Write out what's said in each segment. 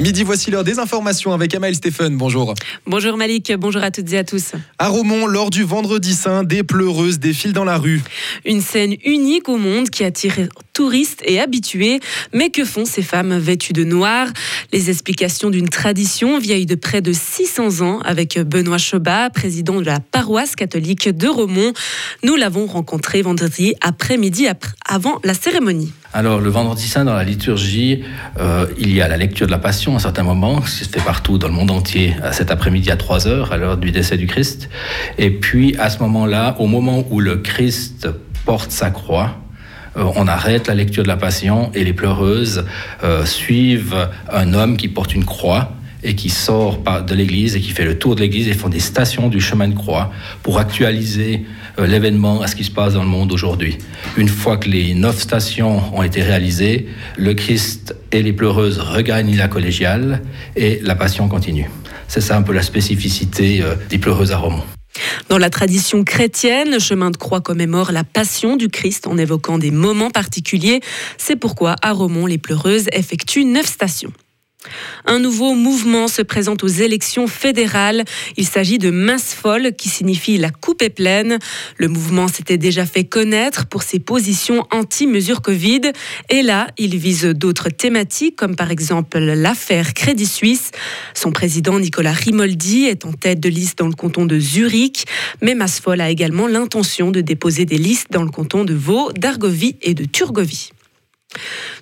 Midi, voici l'heure des informations avec Amael Stéphane. Bonjour. Bonjour Malik, bonjour à toutes et à tous. À Romont, lors du vendredi saint, des pleureuses défilent dans la rue. Une scène unique au monde qui attire touristes et habitués. Mais que font ces femmes vêtues de noir? Les explications d'une tradition vieille de près de 600 ans avec Benoît Chobat, président de la paroisse catholique de Romont. Nous l'avons rencontré vendredi après-midi avant la cérémonie. Alors, le vendredi saint, dans la liturgie, euh, il y a la lecture de la Passion à un certain moment, qui se fait partout dans le monde entier, cet après-midi à 3 heures, à l'heure du décès du Christ. Et puis, à ce moment-là, au moment où le Christ porte sa croix, euh, on arrête la lecture de la Passion et les pleureuses euh, suivent un homme qui porte une croix et qui sort de l'église et qui fait le tour de l'église et font des stations du chemin de croix pour actualiser euh, l'événement à ce qui se passe dans le monde aujourd'hui. Une fois que les neuf stations ont été réalisées, le Christ et les pleureuses regagnent la collégiale et la passion continue. C'est ça un peu la spécificité euh, des pleureuses à Romont. Dans la tradition chrétienne, le chemin de croix commémore la passion du Christ en évoquant des moments particuliers. C'est pourquoi à Romont, les pleureuses effectuent neuf stations. Un nouveau mouvement se présente aux élections fédérales. Il s'agit de Masse Folle, qui signifie la coupe est pleine. Le mouvement s'était déjà fait connaître pour ses positions anti-mesures Covid. Et là, il vise d'autres thématiques, comme par exemple l'affaire Crédit Suisse. Son président, Nicolas Rimoldi, est en tête de liste dans le canton de Zurich. Mais Masse Folle a également l'intention de déposer des listes dans le canton de Vaud, d'Argovie et de Turgovie.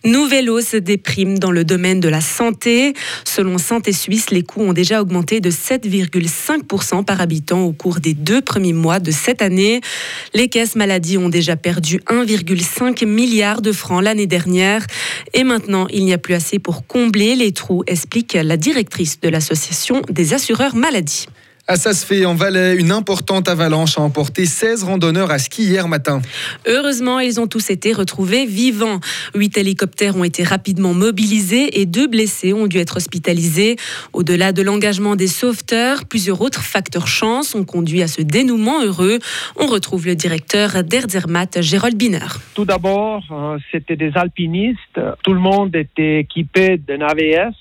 Nouvelle hausse des primes dans le domaine de la santé. Selon Santé Suisse, les coûts ont déjà augmenté de 7,5% par habitant au cours des deux premiers mois de cette année. Les caisses maladies ont déjà perdu 1,5 milliard de francs l'année dernière. Et maintenant, il n'y a plus assez pour combler les trous, explique la directrice de l'association des assureurs maladies. À fait en Valais, une importante avalanche a emporté 16 randonneurs à ski hier matin. Heureusement, ils ont tous été retrouvés vivants. Huit hélicoptères ont été rapidement mobilisés et deux blessés ont dû être hospitalisés. Au-delà de l'engagement des sauveteurs, plusieurs autres facteurs chance ont conduit à ce dénouement heureux. On retrouve le directeur d'Erzermatt, Gérald Biner. Tout d'abord, euh, c'était des alpinistes. Tout le monde était équipé d'un AVS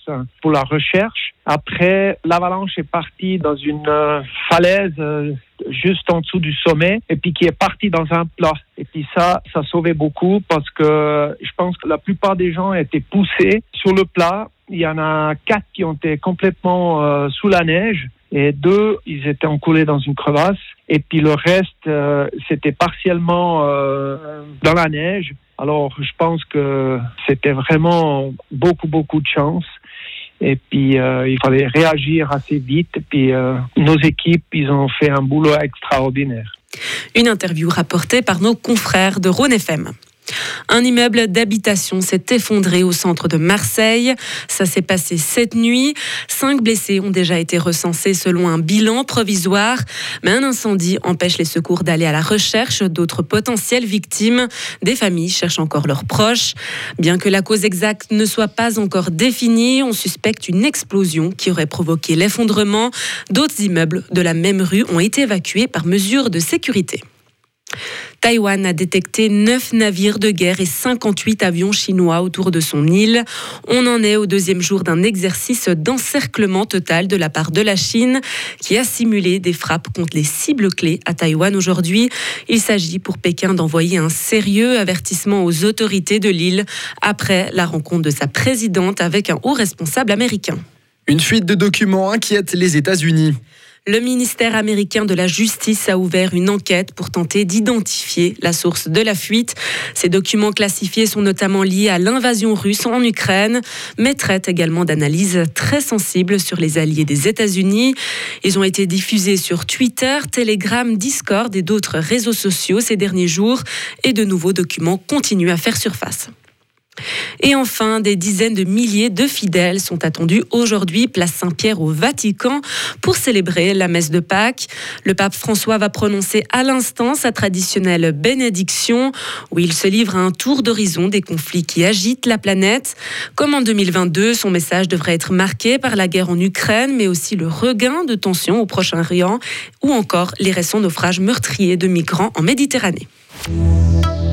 pour la recherche. Après, l'avalanche est partie dans une euh, falaise euh, juste en dessous du sommet et puis qui est partie dans un plat. Et puis ça, ça sauvait beaucoup parce que je pense que la plupart des gens étaient poussés sur le plat. Il y en a quatre qui ont été complètement euh, sous la neige et deux, ils étaient encoulés dans une crevasse. Et puis le reste, c'était partiellement dans la neige. Alors, je pense que c'était vraiment beaucoup, beaucoup de chance. Et puis, euh, il fallait réagir assez vite. Et puis, euh, nos équipes, ils ont fait un boulot extraordinaire. Une interview rapportée par nos confrères de Rhône FM. Un immeuble d'habitation s'est effondré au centre de Marseille. Ça s'est passé cette nuit. Cinq blessés ont déjà été recensés selon un bilan provisoire. Mais un incendie empêche les secours d'aller à la recherche d'autres potentielles victimes. Des familles cherchent encore leurs proches. Bien que la cause exacte ne soit pas encore définie, on suspecte une explosion qui aurait provoqué l'effondrement. D'autres immeubles de la même rue ont été évacués par mesure de sécurité. Taïwan a détecté 9 navires de guerre et 58 avions chinois autour de son île. On en est au deuxième jour d'un exercice d'encerclement total de la part de la Chine qui a simulé des frappes contre les cibles clés à Taïwan aujourd'hui. Il s'agit pour Pékin d'envoyer un sérieux avertissement aux autorités de l'île après la rencontre de sa présidente avec un haut responsable américain. Une fuite de documents inquiète les États-Unis. Le ministère américain de la Justice a ouvert une enquête pour tenter d'identifier la source de la fuite. Ces documents classifiés sont notamment liés à l'invasion russe en Ukraine, mais traitent également d'analyses très sensibles sur les alliés des États-Unis. Ils ont été diffusés sur Twitter, Telegram, Discord et d'autres réseaux sociaux ces derniers jours, et de nouveaux documents continuent à faire surface. Et enfin, des dizaines de milliers de fidèles sont attendus aujourd'hui, place Saint-Pierre au Vatican, pour célébrer la messe de Pâques. Le pape François va prononcer à l'instant sa traditionnelle bénédiction, où il se livre à un tour d'horizon des conflits qui agitent la planète. Comme en 2022, son message devrait être marqué par la guerre en Ukraine, mais aussi le regain de tensions au Proche-Orient, ou encore les récents naufrages meurtriers de migrants en Méditerranée.